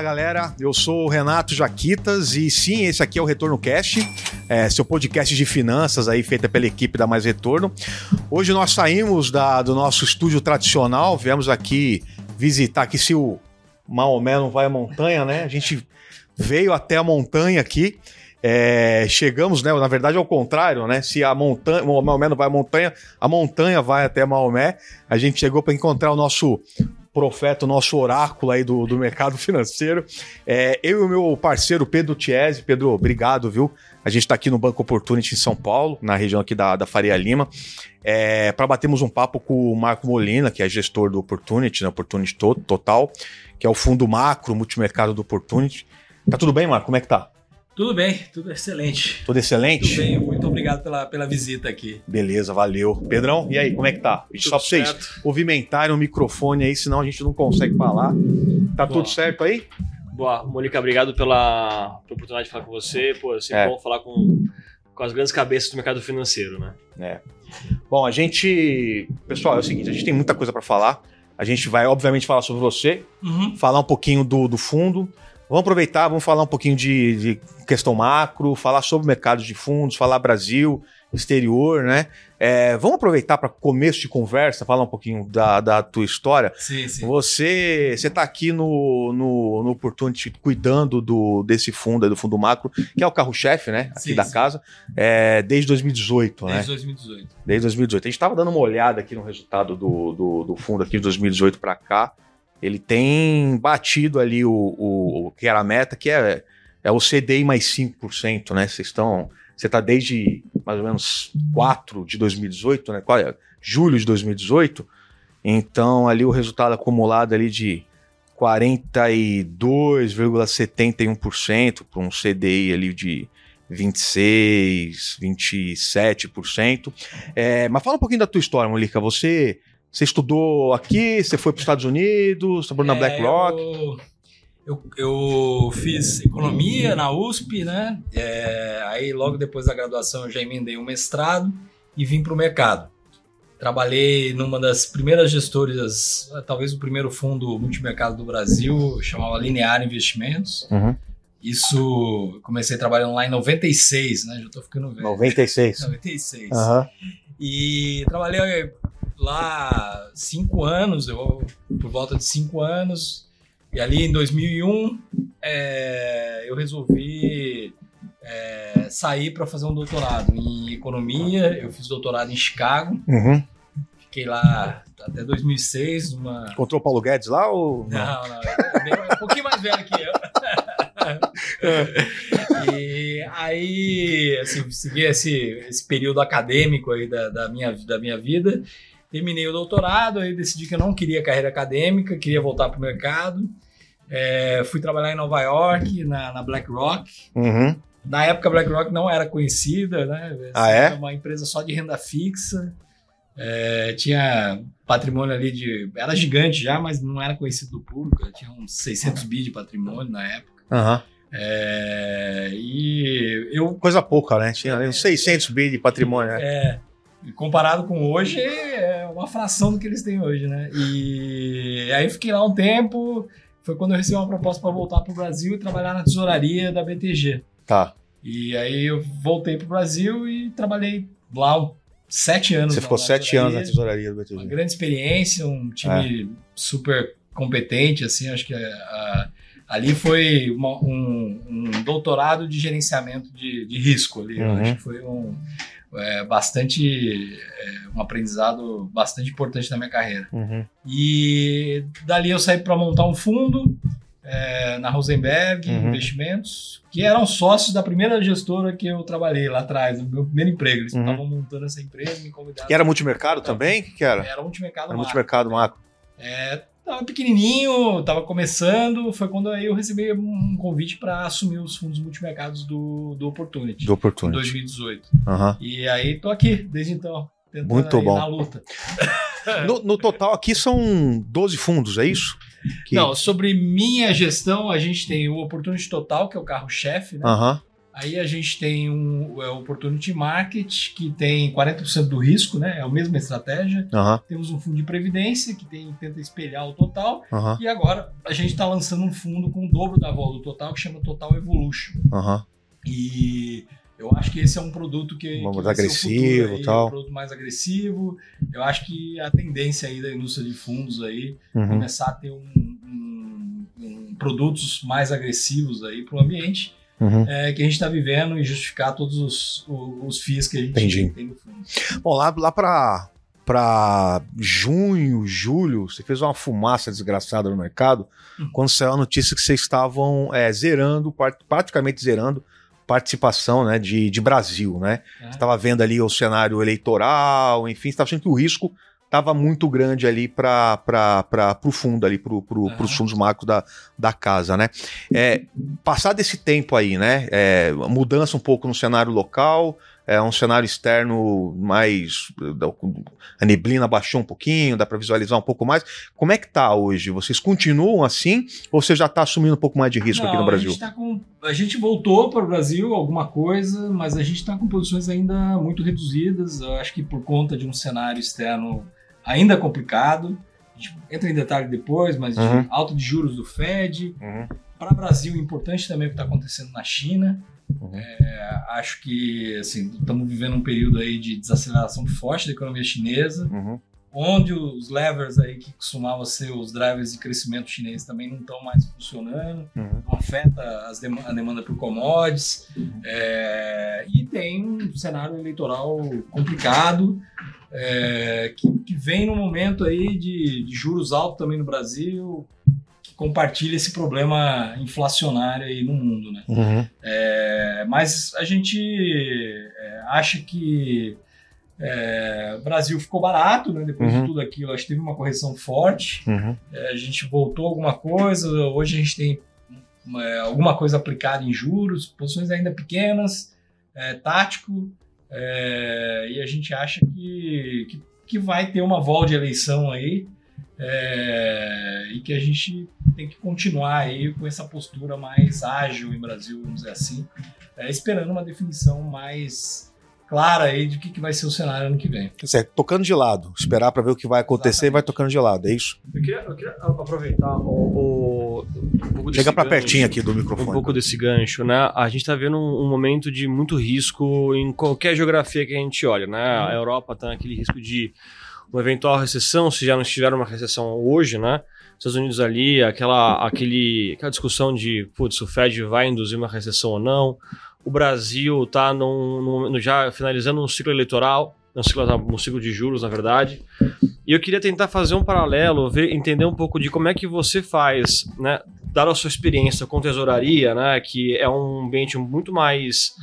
Fala galera, eu sou o Renato Jaquitas e sim, esse aqui é o Retorno Cast, é, seu podcast de finanças aí feita pela equipe da Mais Retorno. Hoje nós saímos da, do nosso estúdio tradicional, viemos aqui visitar aqui se o Maomé não vai à montanha, né? A gente veio até a montanha aqui. É, chegamos, né? Na verdade, ao contrário, né? Se a montanha, Maomé não vai à montanha, a montanha vai até Maomé. A gente chegou para encontrar o nosso profeta, o nosso oráculo aí do, do mercado financeiro. É, eu e o meu parceiro Pedro Tiese. Pedro, obrigado, viu? A gente está aqui no Banco Opportunity em São Paulo, na região aqui da, da Faria Lima, é, para batermos um papo com o Marco Molina, que é gestor do Opportunity, né, Opportunity Total, que é o fundo macro multimercado do Opportunity. Tá tudo bem, Marco? Como é que tá? Tudo bem, tudo excelente. Tudo excelente? Tudo bem, muito obrigado pela, pela visita aqui. Beleza, valeu. Pedrão, e aí, como é que tá? Tudo Só pra vocês certo. movimentarem o microfone aí, senão a gente não consegue falar. Tá Boa. tudo certo aí? Boa, Mônica, obrigado pela, pela oportunidade de falar com você. Pô, é sempre é. bom falar com, com as grandes cabeças do mercado financeiro, né? É. Bom, a gente. Pessoal, é o seguinte, a gente tem muita coisa para falar. A gente vai, obviamente, falar sobre você, uhum. falar um pouquinho do, do fundo. Vamos aproveitar, vamos falar um pouquinho de, de questão macro, falar sobre mercados de fundos, falar Brasil, exterior, né? É, vamos aproveitar para começo de conversa, falar um pouquinho da, da tua história. Sim, sim. Você você está aqui no, no, no Opportunity cuidando do, desse fundo, do fundo macro, que é o carro-chefe, né? Aqui sim, da casa, é, desde 2018, desde né? Desde 2018. Desde 2018. A gente estava dando uma olhada aqui no resultado do, do, do fundo aqui de 2018 para cá. Ele tem batido ali o, o, o que era a meta, que é, é o CDI mais 5%, né? Vocês estão. Você está desde mais ou menos 4 de 2018, né? É? Julho de 2018. Então, ali o resultado acumulado ali de 42,71% para um CDI ali de 26, 27%. É, mas fala um pouquinho da tua história, Molica. Você você estudou aqui, você foi para os Estados Unidos, trabalhou na é, BlackRock? Eu, eu, eu, fiz economia na USP, né? É, aí logo depois da graduação eu já emendei um mestrado e vim para o mercado. Trabalhei numa das primeiras gestoras, talvez o primeiro fundo multimercado do Brasil, chamava Linear Investimentos. Uhum. Isso, comecei trabalhando lá em 96, né? Já estou ficando velho. 96. 96. Uhum. E trabalhei lá cinco anos, eu, por volta de cinco anos. E ali em 2001 é, eu resolvi é, sair para fazer um doutorado em economia. Eu fiz doutorado em Chicago. Uhum. Fiquei lá até 2006. Numa... Encontrou o Paulo Guedes lá? Ou... Não, não. É um pouquinho mais velho que eu. e aí, assim, segui esse, esse período acadêmico aí da, da, minha, da minha vida terminei o doutorado, aí decidi que eu não queria carreira acadêmica, queria voltar para o mercado. É, fui trabalhar em Nova York, na, na BlackRock. Uhum. Na época, a BlackRock não era conhecida, né? Ah, é? Era uma empresa só de renda fixa. É, tinha patrimônio ali de. Era gigante já, mas não era conhecido do público. Tinha uns 600 bi de patrimônio na época. Uhum. É, e eu. Coisa pouca, né? Tinha uns 600 bi de patrimônio. Né? É. Comparado com hoje, é uma fração do que eles têm hoje, né? E aí fiquei lá um tempo. Foi quando eu recebi uma proposta para voltar para o Brasil e trabalhar na tesouraria da BTG. Tá. E aí eu voltei para o Brasil e trabalhei lá sete anos. Você ficou sete anos na tesouraria do BTG. Uma grande experiência, um time é. super competente, assim, acho que a, a, ali foi uma, um, um, doutorado de gerenciamento de, de risco ali. Uhum. acho que foi um, é, bastante é, um aprendizado bastante importante na minha carreira. Uhum. E dali eu saí para montar um fundo é, na Rosenberg uhum. Investimentos, que eram sócios da primeira gestora que eu trabalhei lá atrás, no meu primeiro emprego. Eles uhum. estavam montando essa empresa, me convidaram. Que era multimercado também? O que, que era? Era multimercado era macro. multimercado macro. É, Tava pequenininho, tava começando, foi quando aí eu recebi um convite para assumir os fundos multimercados do, do Opportunity. Do Opportunity. Em 2018. Uhum. E aí tô aqui desde então. Muito bom. Na luta. no, no, total aqui são 12 fundos, é isso? Que... Não, sobre minha gestão, a gente tem o Opportunity Total, que é o carro-chefe, né? Uhum. Aí a gente tem um, o Opportunity Market, que tem 40% do risco, né? É a mesma estratégia. Uhum. Temos um fundo de previdência, que tem, tenta espelhar o total. Uhum. E agora a gente está lançando um fundo com o dobro da volta do total, que chama Total Evolution. Uhum. E eu acho que esse é um produto que. Mais que agressivo e tal. Um produto mais agressivo. Eu acho que a tendência aí da indústria de fundos aí Uhum. começar a ter um, um- um- produtos mais agressivos aí para o ambiente Uhum. é, que a gente está vivendo e justificar todos os, os, os FIIs que a gente Entendi. tem no fundo. Bom, lá, lá pra, pra junho, julho, você fez uma fumaça desgraçada no mercado Uhum. quando saiu a notícia que vocês estavam é, zerando, praticamente zerando participação né, de, de Brasil, né? Você estava vendo ali o cenário eleitoral, enfim, você estava achando que o risco estava muito grande ali para o fundo, ali para Aham. os fundos macros da, da casa, né? É, passado esse tempo aí, né? é, mudança um pouco no cenário local, é um cenário externo mais. A neblina baixou um pouquinho, dá para visualizar um pouco mais. Como é que tá hoje? Vocês continuam assim ou você já está assumindo um pouco mais de risco aqui Não, no Brasil? A gente, tá com- a gente voltou para o Brasil alguma coisa, mas a gente está com posições ainda muito reduzidas. Eu acho que por conta de um cenário externo ainda complicado. A gente entra em detalhe depois, mas de Uhum. alta de juros do Fed. Uhum, Para o Brasil, importante também o que está acontecendo na China. uhum. É, acho que assim, estamos vivendo um período aí de desaceleração forte da economia chinesa. Uhum, onde os levers aí que costumavam ser os drivers de crescimento chinês também não estão mais funcionando, uhum. não afeta as dem- a demanda por commodities, é, e tem um cenário eleitoral complicado, é, que, que vem num momento aí de, de juros altos também no Brasil, que compartilha esse problema inflacionário aí no mundo, né? Uhum. É, mas a gente é, acha que é, o Brasil ficou barato, né? Depois Uhum. de tudo aquilo, acho que teve uma correção forte. Uhum. É, a gente voltou alguma coisa. Hoje a gente tem é, alguma coisa aplicada em juros, posições ainda pequenas, é, tático. É, e a gente acha que, que, que vai ter uma volta de eleição aí. é, e que a gente tem que continuar aí com essa postura mais ágil em Brasil, vamos dizer assim, é, esperando uma definição mais clara aí de que, que vai ser o cenário ano que vem. Certo, tocando de lado, esperar para ver o que vai acontecer e vai tocando de lado, é isso? Eu queria, eu queria aproveitar o, o- pouco Chega para pertinho aqui do Um microfone. pouco desse gancho, né? A gente tá vendo um, um momento de muito risco em qualquer geografia que a gente olha, né? A Europa tá naquele risco de uma eventual recessão, se já não estiver uma recessão hoje, né? Estados Unidos ali, aquela, aquele, aquela discussão de, putz, o Fed vai induzir uma recessão ou não. O Brasil está já finalizando um ciclo eleitoral, um ciclo, um ciclo de juros, na verdade. E eu queria tentar fazer um paralelo, ver, entender um pouco de como é que você faz, né? Dada a sua experiência com tesouraria, né? Que é um ambiente muito mais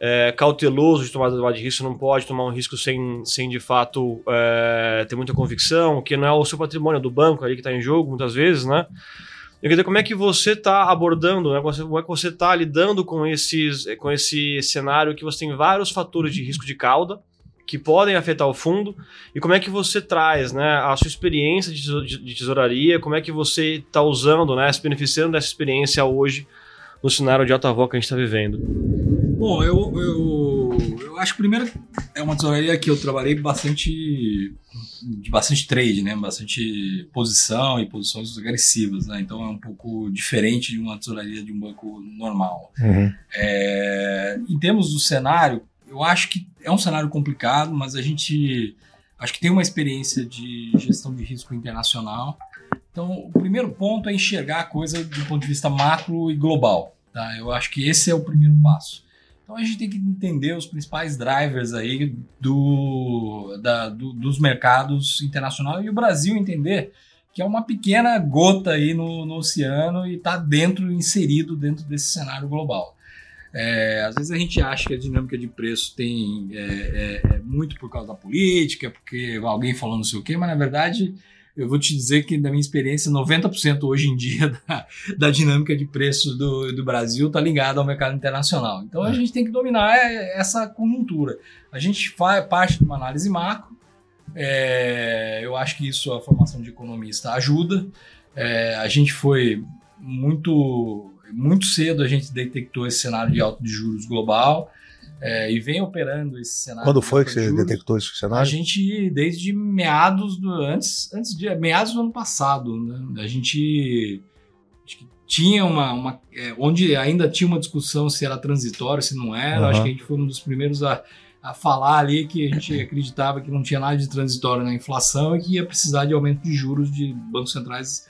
é, cauteloso de tomada de risco, não pode tomar um risco sem, sem de fato é, ter muita convicção, que não é o seu patrimônio, é do banco ali que está em jogo, muitas vezes, né? Eu queria dizer, como é que você está abordando, né? Como é que você está lidando com, esses, com esse cenário que você tem vários fatores de risco de cauda que podem afetar o fundo e como é que você traz né, a sua experiência de teso- de de tesouraria, como é que você está usando, né, se beneficiando dessa experiência hoje no cenário de alta voz que a gente está vivendo. Bom, eu, eu, eu acho que primeiro é uma tesouraria que eu trabalhei bastante de bastante trade, né? Bastante posição e posições agressivas, né? Então é um pouco diferente de uma tesouraria de um banco normal. Uhum. É, em termos do cenário, eu acho que é um cenário complicado, mas a gente acho que tem uma experiência de gestão de risco internacional. Então, o primeiro ponto é enxergar a coisa do ponto de vista macro e global. Tá? Eu acho que esse é o primeiro passo. Então a gente tem que entender os principais drivers aí do, da- do- dos mercados internacionais e o Brasil entender que é uma pequena gota aí no, no oceano e está dentro, inserido dentro desse cenário global. É, às vezes a gente acha que a dinâmica de preço tem é, é, é muito por causa da política, porque alguém falou não sei o quê, mas na verdade eu vou te dizer que, da minha experiência, 90% hoje em dia da, da dinâmica de preço do, do Brasil está ligada ao mercado internacional. Então a gente tem que dominar é, essa conjuntura. A gente faz parte de uma análise macro, é, eu acho que isso a formação de economista ajuda. É, a gente foi muito muito cedo a gente detectou esse cenário de alta de juros global é, e vem operando esse cenário. Quando foi que você juros. detectou esse A cenário? gente, desde meados do. Antes, antes de. Meados do ano passado, né? A gente. acho que tinha uma. uma é, onde ainda tinha uma discussão se era transitório, se não era. Aham. Acho que a gente foi um dos primeiros a, a falar ali que a gente acreditava que não tinha nada de transitório na inflação e que ia precisar de aumento de juros de bancos centrais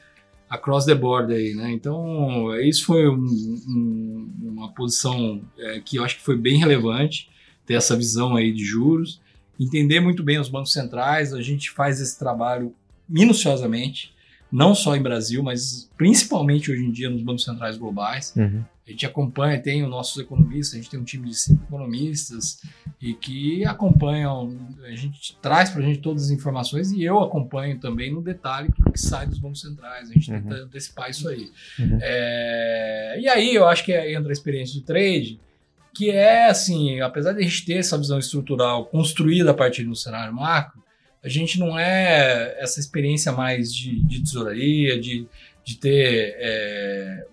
across the board aí, né? Então, isso foi um- um- uma posição é, que eu acho que foi bem relevante, ter essa visão aí de juros, entender muito bem os bancos centrais, a gente faz esse trabalho minuciosamente, não só em Brasil, mas principalmente hoje em dia nos bancos centrais globais. Uhum. A gente acompanha, tem os nossos economistas, a gente tem um time de cinco economistas e que acompanham, a gente traz para a gente todas as informações e eu acompanho também no detalhe tudo que sai dos bancos centrais, a gente Uhum. tenta antecipar isso aí. Uhum. É, e aí eu acho que entra a experiência de trade, que é assim, apesar de a gente ter essa visão estrutural construída a partir do cenário macro, a gente não é essa experiência mais de, de tesouraria, de, de ter é,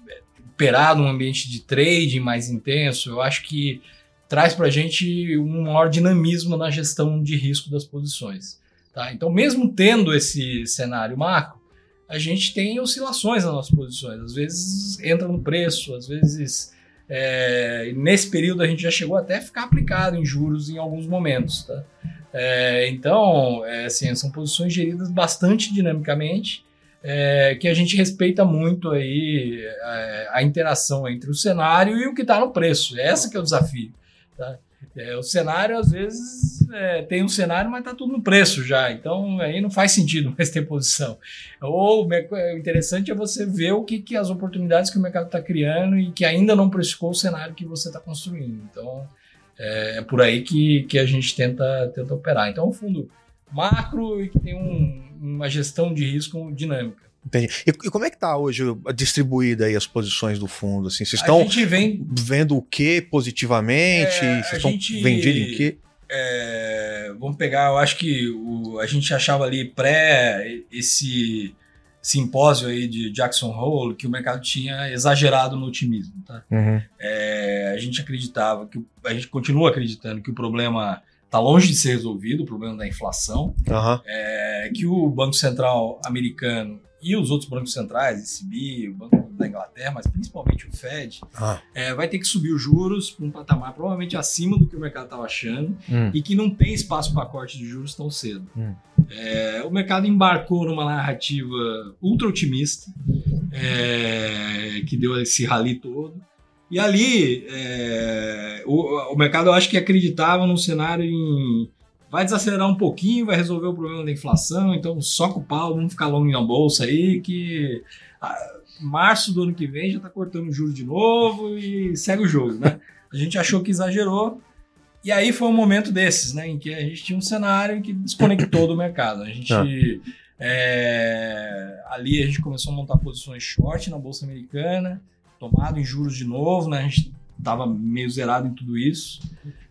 operado um ambiente de trading mais intenso. Eu acho que traz para a gente um maior dinamismo na gestão de risco das posições. Tá? Então, mesmo tendo esse cenário macro, a gente tem oscilações nas nossas posições. Às vezes entra no preço, às vezes. é, nesse período a gente já chegou até a ficar aplicado em juros em alguns momentos. Tá? É, então, é, assim, são posições geridas bastante dinamicamente, é, que a gente respeita muito aí é, a interação entre o cenário e o que está no preço. Esse que é o desafio. Tá? É, o cenário, às vezes, é, tem um cenário, mas está tudo no preço já. Então, aí não faz sentido mais ter posição. Ou o interessante é você ver o que, que as oportunidades que o mercado está criando e que ainda não precificou o cenário que você está construindo. Então, é, é por aí que, que a gente tenta, tenta operar. Então, é um fundo macro e que tem um- uma gestão de risco dinâmica. Entendi. E, e como é que tá hoje distribuída aí as posições do fundo? Assim, vocês estão vem vendo o que positivamente? É, vocês estão gente- em quê? É, vamos pegar, eu acho que o, a gente achava ali pré esse simpósio aí de Jackson Hole que o mercado tinha exagerado no otimismo. Tá? Uhum. É, a gente acreditava que a gente continua acreditando que o problema está longe de ser resolvido, o problema da inflação, Aham. é, que o Banco Central americano e os outros bancos centrais, ECB, o Banco da Inglaterra, mas principalmente o Fed, Ah. é, vai ter que subir os juros para um patamar provavelmente acima do que o mercado estava achando Hum. e que não tem espaço para corte de juros tão cedo. Hum. É, o mercado embarcou numa narrativa ultra otimista, é, que deu esse rally todo. E ali, é, o, o mercado eu acho que acreditava num cenário em. Vai desacelerar um pouquinho, vai resolver o problema da inflação, então soca o pau, vamos ficar longe na bolsa aí, que ah, março do ano que vem já está cortando juros de novo e segue o jogo, né? A gente achou que exagerou, e aí foi um momento desses, né, em que a gente tinha um cenário que desconectou do mercado. A gente Ah. é, ali a gente começou a montar posições short na bolsa americana, tomado em juros de novo, né? A gente estava meio zerado em tudo isso.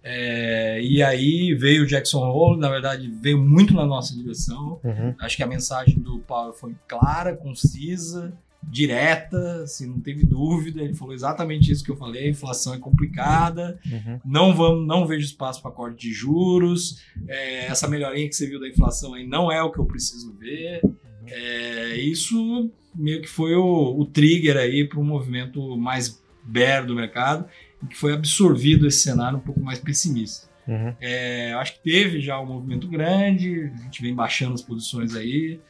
É, e aí veio o Jackson Hole, na verdade veio muito na nossa direção. Uhum. Acho que a mensagem do Powell foi clara, concisa, direta, assim, não teve dúvida. Ele falou exatamente isso que eu falei: a inflação é complicada, Uhum. não vamos, não vejo espaço para corte de juros. É, essa melhoria que você viu da inflação aí não é o que eu preciso ver. É, isso meio que foi o, o trigger aí para um movimento mais bear do mercado, que foi absorvido esse cenário um pouco mais pessimista. Uhum. É, eu acho que teve já um movimento grande, a gente vem baixando as posições aí.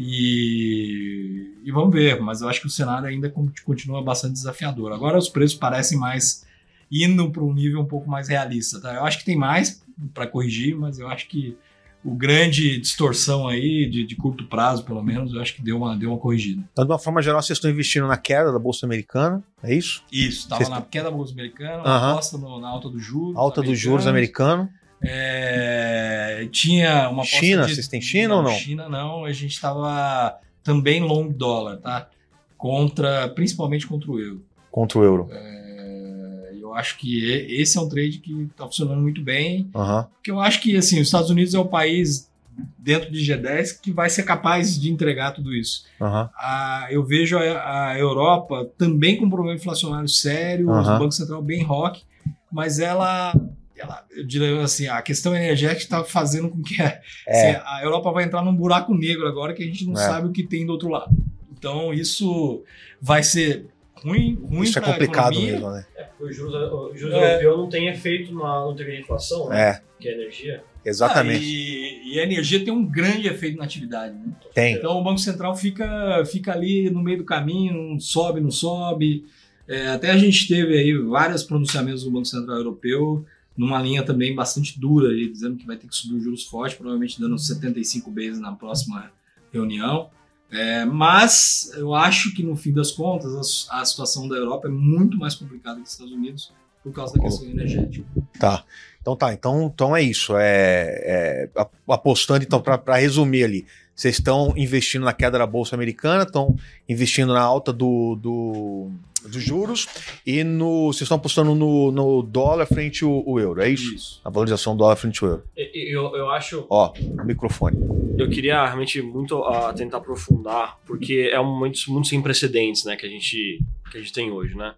E, e vamos ver, mas eu acho que o cenário ainda con- continua bastante desafiador. Agora os preços parecem mais indo para um nível um pouco mais realista. Tá? Eu acho que tem mais para corrigir, mas eu acho que o grande distorção aí, de, de curto prazo pelo menos, eu acho que deu uma, deu uma corrigida. Então, de uma forma geral, vocês estão investindo na queda da Bolsa Americana, é isso? Isso, estava na queda da Bolsa Americana, Aham. aposta no- na alta dos juros. Alta dos juros americanos. americano. É, tinha uma China, de- vocês têm China ou não? China não, a gente estava também long dólar, tá? Contra, principalmente contra o euro. Contra o euro. É, eu acho que esse é um trade que está funcionando muito bem, Aham. porque eu acho que assim, os Estados Unidos é o país dentro de G10 que vai ser capaz de entregar tudo isso. Aham. Ah, eu vejo a, a Europa também com um problema inflacionário sério, o Banco Central bem rock, mas ela, ela eu diria assim, a questão energética está fazendo com que a, É. assim, a Europa vai entrar num buraco negro agora que a gente não É. sabe o que tem do outro lado. Então isso vai ser ruim, ruim Isso é complicado economia. mesmo, né? O juros, o juros É. europeu não tem efeito na, de inflação, né? É, Que é energia. exatamente. Ah, e, e a energia tem um grande efeito na atividade. Né? Tem. Então o Banco Central fica, fica ali no meio do caminho, não sobe, não sobe. É, até a gente teve aí vários pronunciamentos do Banco Central Europeu numa linha também bastante dura, aí, dizendo que vai ter que subir os juros forte, provavelmente dando 75 vezes na próxima reunião. É, mas eu acho que no fim das contas a, a situação da Europa é muito mais complicada que os Estados Unidos por causa da questão energética. Tá. Então tá, então, então é isso. É, é, apostando, então, para resumir ali, vocês estão investindo na queda da Bolsa Americana, estão investindo na alta do, do- dos juros e no, vocês estão apostando no, no dólar frente ao, ao euro, é isso? Isso. A valorização do dólar frente ao euro. Eu, eu acho. Ó, microfone. Eu queria realmente muito ah, tentar aprofundar, porque é um momento muito sem precedentes, né, que a gente que a gente tem hoje, né?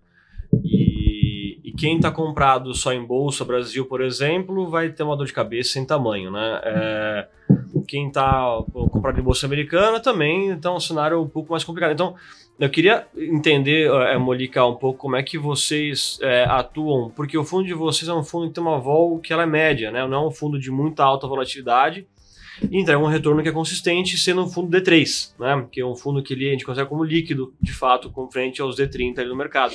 E, e quem está comprado só em bolsa Brasil, por exemplo, vai ter uma dor de cabeça sem tamanho, né? É, quem está comprado em bolsa americana também, então é um cenário um pouco mais complicado. Então, eu queria entender, eh, Molica, um pouco como é que vocês eh, atuam, porque o fundo de vocês é um fundo que tem uma vol que ela é média, né? Não é um fundo de muita alta volatilidade e entrega um retorno que é consistente, sendo um fundo D3, né? Que é um fundo que ele, a gente considera como líquido, de fato, com frente aos D30 ali no mercado.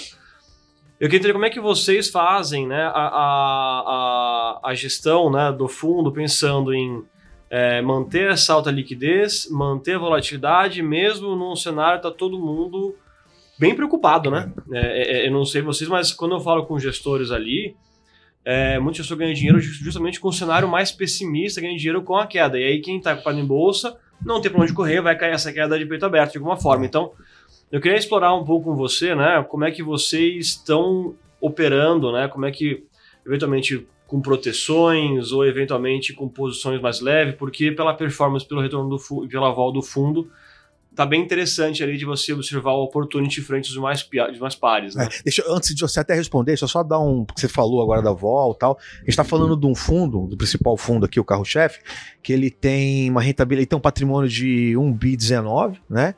Eu queria entender como é que vocês fazem né, a, a, a, a gestão né, do fundo pensando em é, manter essa alta liquidez, manter a volatilidade, mesmo num cenário que está todo mundo bem preocupado, né? É, é, eu não sei vocês, mas quando eu falo com gestores ali, é, muito gestor ganha dinheiro justamente com um cenário mais pessimista, ganha dinheiro com a queda. E aí quem está ocupado em bolsa não tem para onde correr, vai cair essa queda de peito aberto de alguma forma. Então, eu queria explorar um pouco com você, né? Como é que vocês estão operando, né? Como é que, eventualmente, com proteções ou eventualmente com posições mais leves, porque pela performance, pelo retorno do pela vol do fundo, tá bem interessante ali de você observar o opportunity frente aos mais, dos mais pares, né? É, deixa, antes de você até responder, deixa eu só dar um. Porque você falou agora da vol e tal. A gente está falando de um fundo, do principal fundo aqui, o carro-chefe, que ele tem uma rentabilidade, ele tem um patrimônio de 1 bi 19, né?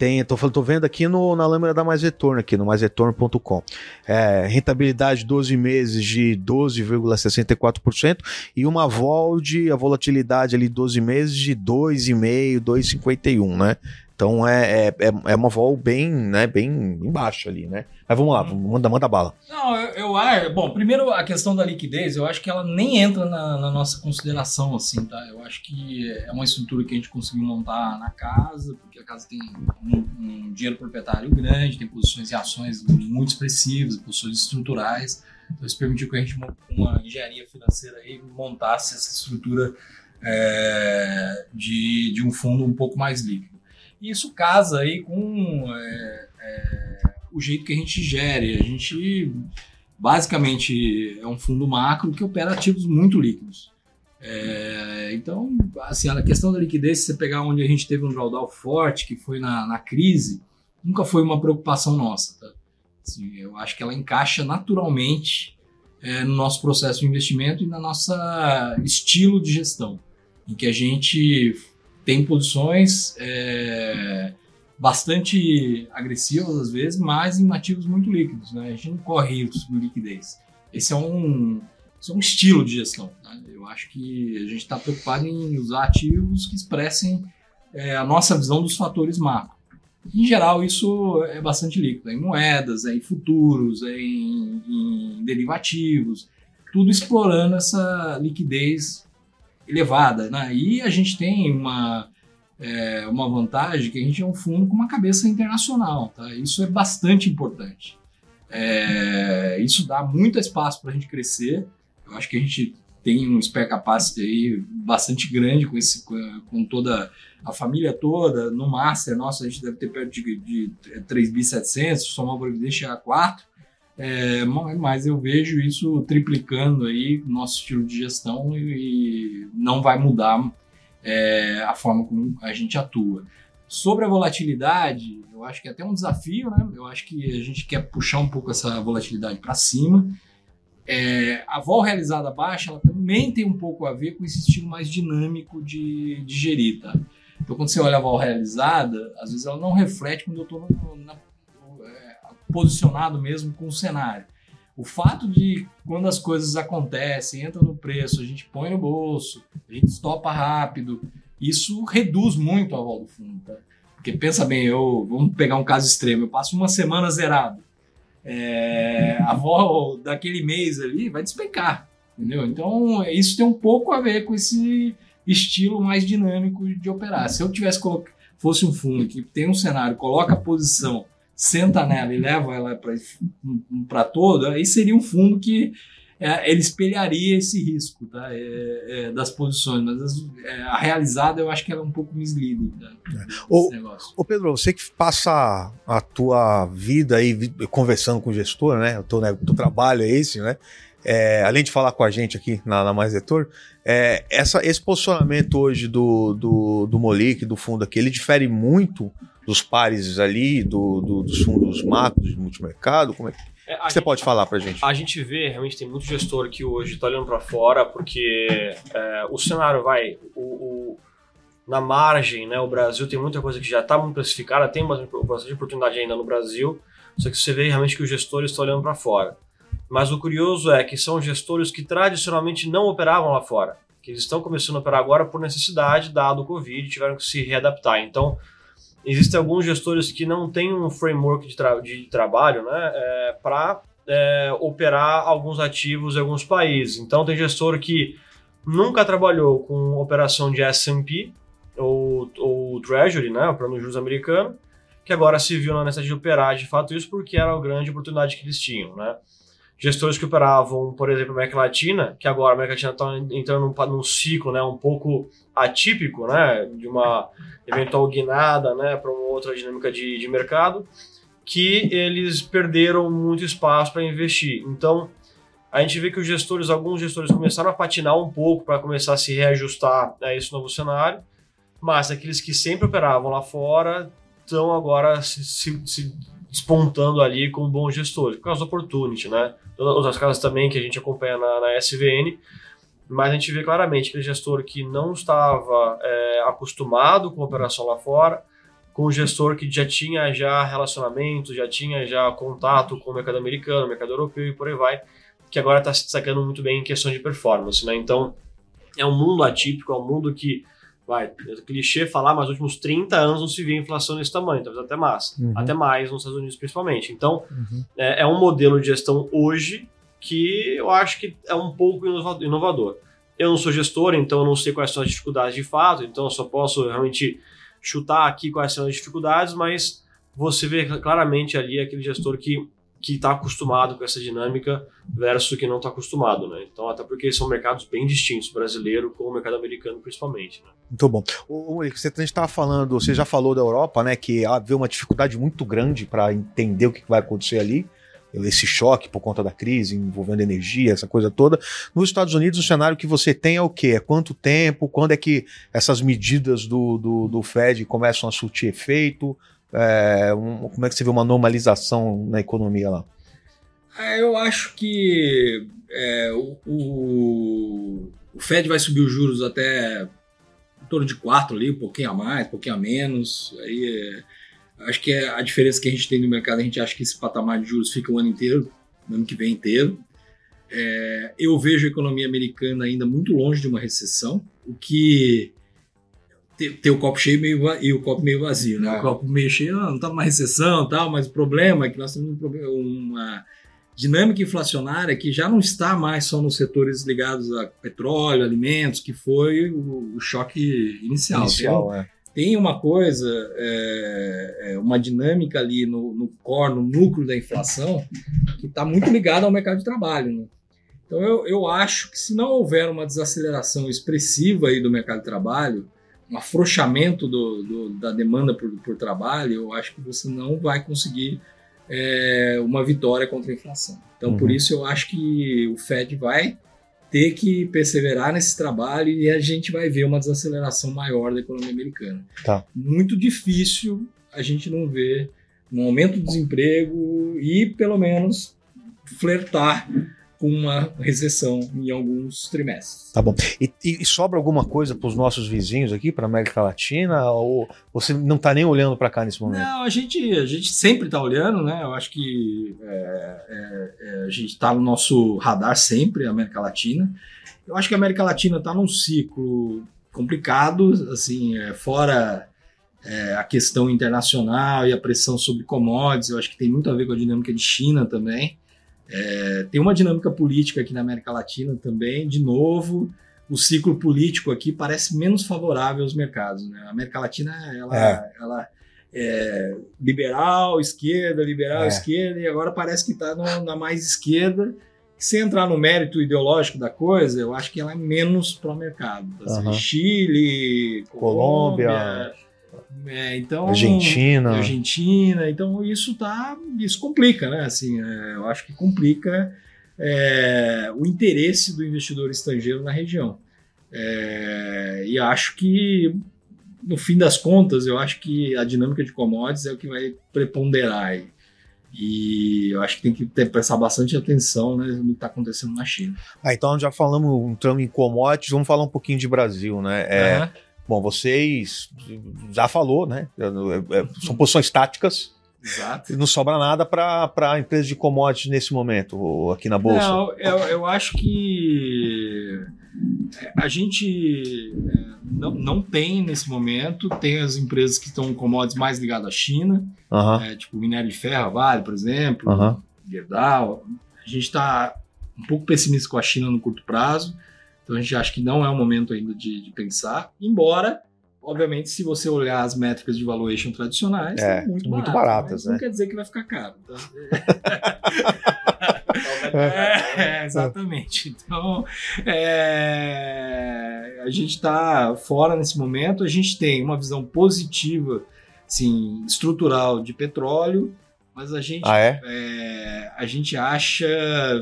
Tem, tô, tô vendo aqui no, na lâmina da Mais Retorno, aqui no maisretorno.com. É, rentabilidade 12 meses de 12,64% e uma vol de a volatilidade ali 12 meses de 2,5, 2,51, né? Então é, é, é- é uma vol bem, né, bem embaixo ali, né? Mas vamos lá, manda, manda bala. Não, eu, eu acho. Bom, primeiro a questão da liquidez, eu acho que ela nem entra na, na nossa consideração, assim, tá? Eu acho que é uma estrutura que a gente conseguiu montar na casa, porque a casa tem um, um dinheiro proprietário grande, tem posições em ações muito expressivas, posições estruturais. Então isso permitiu que a gente, com uma engenharia financeira aí, montasse essa estrutura é, de, de um fundo um pouco mais líquido. E isso casa aí com é, é, o jeito que a gente gere. A gente basicamente é um fundo macro que opera ativos muito líquidos. É, então, assim, a questão da liquidez, se você pegar onde a gente teve um drawdown forte, que foi na, na crise, nunca foi uma preocupação nossa. Tá? Assim, eu acho que ela encaixa naturalmente é, no nosso processo de investimento e na nossa estilo de gestão, em que a gente tem posições é, bastante agressivas às vezes, mas em ativos muito líquidos. Né? A gente não corre risco de liquidez. Esse é um, esse é um estilo de gestão. né? Eu acho que a gente está preocupado em usar ativos que expressem é, a nossa visão dos fatores macro. Em geral, isso é bastante líquido. É em moedas, é em futuros, é em, em derivativos, tudo explorando essa liquidez elevada. Né? E a gente tem uma, é, uma vantagem que a gente é um fundo com uma cabeça internacional. Tá? Isso é bastante importante. É, isso dá muito espaço para a gente crescer. Eu acho que a gente tem um spare capacity aí bastante grande com, esse, com, toda a família toda. No Master, nossa, a gente deve ter perto de, de 3.700, somar o Previdência a 4. É, mas eu vejo isso triplicando aí nosso estilo de gestão e, não vai mudar é, a forma como a gente atua. Sobre a volatilidade, eu acho que é até um desafio, né? Eu acho que a gente quer puxar um pouco essa volatilidade para cima. É, a vol realizada baixa, ela também tem um pouco a ver com esse estilo mais dinâmico de, de gerir, tá? Então, quando você olha a vol realizada, às vezes ela não reflete quando eu estou é, posicionado mesmo com o cenário. O fato de quando as coisas acontecem, entra no preço, a gente põe no bolso, a gente estopa rápido, isso reduz muito a vol do fundo, tá? Porque pensa bem, eu vamos pegar um caso extremo, eu passo uma semana zerado, é, a vol daquele mês ali vai despencar, entendeu? Então isso tem um pouco a ver com esse estilo mais dinâmico de operar. Se eu tivesse fosse um fundo que tem um cenário, coloca a posição senta nela e leva ela para todo, aí seria um fundo que é, ele espelharia esse risco tá? É, é, das posições, mas é, a realizada eu acho que ela é um pouco misleading. Tá? Ô, ô, Pedro, você que passa a tua vida aí conversando com o gestor, né? O teu, né, o teu trabalho é esse, né? É, além de falar com a gente aqui na, na Mais Retor, é, essa, esse posicionamento hoje do, do, do Molic, do fundo aqui, ele difere muito dos pares ali, do, do, dos fundos macros do multimercado? Como é que, é, você gente, pode falar para a gente? A gente vê, realmente tem muito gestor que hoje está olhando para fora, porque é, o cenário vai. O, o, na margem, né, o Brasil tem muita coisa que já está muito precificada, tem bastante oportunidade ainda no Brasil, só que você vê realmente que os gestores estão olhando para fora. Mas o curioso é que são gestores que tradicionalmente não operavam lá fora, que eles estão começando a operar agora por necessidade, dado o Covid, tiveram que se readaptar. Então, existem alguns gestores que não têm um framework de, tra de trabalho né, é, para é, operar alguns ativos em alguns países. Então, tem gestor que nunca trabalhou com operação de S&P ou, ou Treasury, né, para no juros americano, que agora se viu na necessidade de operar de fato isso porque era a grande oportunidade que eles tinham. Né? Gestores que operavam, por exemplo, América Latina, que agora a América Latina está entrando num, num ciclo né, um pouco atípico, né, de uma eventual guinada né, para uma outra dinâmica de, de mercado, que eles perderam muito espaço para investir. Então, a gente vê que os gestores, alguns gestores começaram a patinar um pouco para começar a se reajustar a esse novo cenário, mas aqueles que sempre operavam lá fora estão agora se, se, se despontando ali como bons gestores, por causa do opportunity, né? Outras casas também que a gente acompanha na, na SVN, mas a gente vê claramente que o gestor que não estava é, acostumado com a operação lá fora, com o gestor que já tinha já relacionamento, já tinha já contato com o mercado americano, mercado europeu e por aí vai, que agora está se destacando muito bem em questão de performance, né? Então, é um mundo atípico, é um mundo que vai, é clichê falar, mas nos últimos 30 anos não se via inflação nesse tamanho, talvez até mais, uhum. até mais nos Estados Unidos principalmente. Então, uhum. é, é, um modelo de gestão hoje que eu acho que é um pouco inovador. Eu não sou gestor, então eu não sei quais são as dificuldades de fato, então eu só posso realmente chutar aqui quais são as dificuldades, mas você vê claramente ali aquele gestor que que está acostumado com essa dinâmica versus que não está acostumado, né? Então, até porque são mercados bem distintos, brasileiro com o mercado americano principalmente. Né? Muito bom. O, você estava falando, você já falou da Europa, né? Que havia uma dificuldade muito grande para entender o que vai acontecer ali esse choque por conta da crise envolvendo energia, essa coisa toda. Nos Estados Unidos, o cenário que você tem é o quê? É quanto tempo? Quando é que essas medidas do, do, do Fed começam a surtir efeito? É, um, como é que você vê uma normalização na economia lá? Ah, eu acho que é, o, o, o, Fed vai subir os juros até em torno de 4 ali, um pouquinho a mais, um pouquinho a menos. Aí é, Acho que é a diferença que a gente tem no mercado, a gente acha que esse patamar de juros fica o ano inteiro, no ano que vem inteiro. É, eu vejo a economia americana ainda muito longe de uma recessão, o que tem, o copo cheio meio, e o copo meio vazio, né? É. O copo meio cheio, não, está numa recessão tal, mas o problema é que nós temos um uma dinâmica inflacionária que já não está mais só nos setores ligados a petróleo, alimentos, que foi o, o choque inicial. inicial é tem uma coisa, é, é, uma dinâmica ali no, no core, no núcleo da inflação, que está muito ligada ao mercado de trabalho. Né? Então, eu, eu acho que se não houver uma desaceleração expressiva aí do mercado de trabalho, um afrouxamento do, do, da demanda por, por, trabalho, eu acho que você não vai conseguir é, uma vitória contra a inflação. Então, uhum. por isso, eu acho que o Fed vai ter que perseverar nesse trabalho e a gente vai ver uma desaceleração maior da economia americana. Tá. Muito difícil a gente não ver um aumento do desemprego e, pelo menos, flertar com uma recessão em alguns trimestres. Tá bom. E, e sobra alguma coisa para os nossos vizinhos aqui, para a América Latina? Ou você não está nem olhando para cá nesse momento? Não, a gente, a gente sempre está olhando, né? Eu acho que é, é, é, a gente está no nosso radar sempre, a América Latina. Eu acho que a América Latina está num ciclo complicado, assim, é, fora é, a questão internacional e a pressão sobre commodities, eu acho que tem muito a ver com a dinâmica de China também. É, tem uma dinâmica política aqui na América Latina também, de novo, o ciclo político aqui parece menos favorável aos mercados. Né? A América Latina ela é, ela é liberal, esquerda, liberal, é. esquerda, e agora parece que está na mais esquerda. Se entrar no mérito ideológico da coisa, eu acho que ela é menos pró-mercado. Uhum. Chile, Colômbia, Colômbia é, então, Argentina. Argentina. Então isso tá. Isso complica, né? Assim, é, eu acho que complica é, o interesse do investidor estrangeiro na região. É, e acho que, no fim das contas, eu acho que a dinâmica de commodities é o que vai preponderar aí. E eu acho que tem que ter, prestar bastante atenção né, no que está acontecendo na China. Ah, então já falamos, entrando em commodities, vamos falar um pouquinho de Brasil, né? É, Bom, vocês já falou, né? É, é, são posições táticas. Exato. Não sobra nada para a empresa de commodities nesse momento, aqui na Bolsa. Não, eu, eu acho que a gente é, não, não tem nesse momento, tem as empresas que estão commodities mais ligadas à China, uhum. é, tipo minério de ferro, Vale, por exemplo, uhum. Gerdau. A gente está um pouco pessimista com a China no curto prazo. Então a gente acha que não é o momento ainda de, de pensar, embora obviamente, se você olhar as métricas de valuation tradicionais, é, muito, muito baratas. né? Não quer dizer que vai ficar caro. Tá? é, é, exatamente. Então, é, a gente está fora nesse momento. A gente tem uma visão positiva, assim, estrutural de petróleo mas a gente, ah, é? É, a gente acha,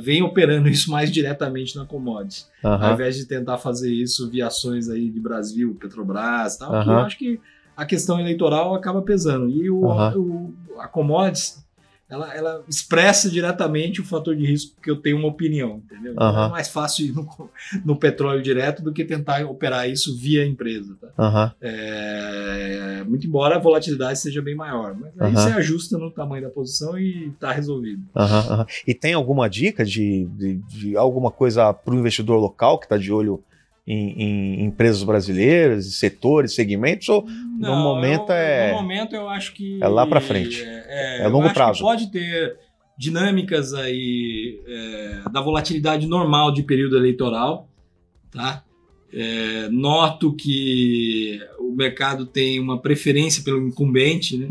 vem operando isso mais diretamente na commodities, uhum. ao invés de tentar fazer isso via ações aí de Brasil, Petrobras, tal. Uhum. eu acho que a questão eleitoral acaba pesando e o, uhum. o a commodities ela, ela expressa diretamente o fator de risco que eu tenho uma opinião, entendeu? Uhum. É mais fácil ir no, no, petróleo direto do que tentar operar isso via empresa, tá? Uhum. É, muito embora a volatilidade seja bem maior, mas aí uhum. você ajusta no tamanho da posição e está resolvido. E tem alguma dica de, de, de alguma coisa para o investidor local que está de olho em, em, empresas brasileiras, setores, segmentos, ou Não, no momento eu, é. No momento eu acho que. É lá para frente. É, é, é longo prazo. pode ter dinâmicas aí é, da volatilidade normal de período eleitoral, tá? É, noto que o mercado tem uma preferência pelo incumbente, né?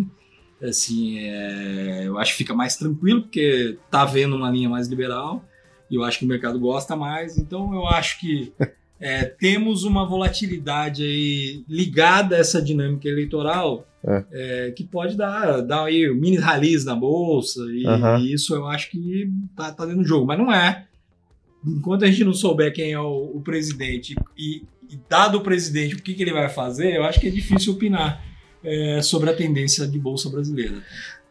Assim, é, eu acho que fica mais tranquilo porque tá vendo uma linha mais liberal e eu acho que o mercado gosta mais. Então eu acho que é, temos uma volatilidade aí ligada a essa dinâmica eleitoral é. É, que pode dar, dar aí mini rallies na bolsa e, uhum. e, isso eu acho que tá, tá dentro do jogo, mas não é. Enquanto a gente não souber quem é o, o presidente e, e, dado o presidente o que, que, ele vai fazer, eu acho que é difícil opinar é, sobre a tendência de bolsa brasileira.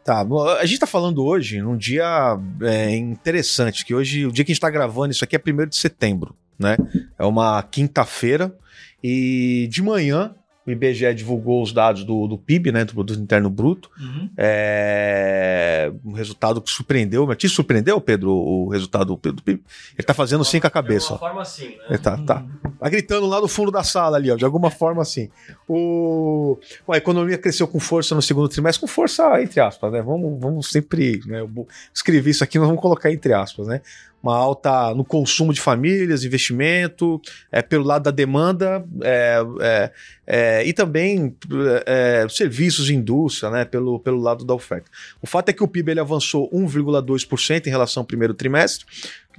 Tá, a gente está falando hoje num dia é, interessante, que hoje, o dia que a gente está gravando isso aqui é 1 de setembro né? É uma quinta-feira e de manhã o IBGE divulgou os dados do, do PIB, né, do Produto Interno Bruto. Uhum. É, um resultado que surpreendeu. Mas te surpreendeu, Pedro, o resultado do, do PIB? Ele está fazendo sim com a cabeça. De alguma forma sim, né? Ele tá, tá. Tá gritando lá no fundo da sala ali, ó, de alguma forma assim. O... A economia cresceu com força no segundo trimestre, com força entre aspas, né? Vamos, vamos sempre. Né, eu escrevi isso aqui, nós vamos colocar entre aspas, né? Uma alta no consumo de famílias, investimento, é, pelo lado da demanda é, é, é e também é, serviços e indústria, né, pelo, pelo lado da oferta. O fato é que o PIB ele avançou 1,2% em relação ao primeiro trimestre,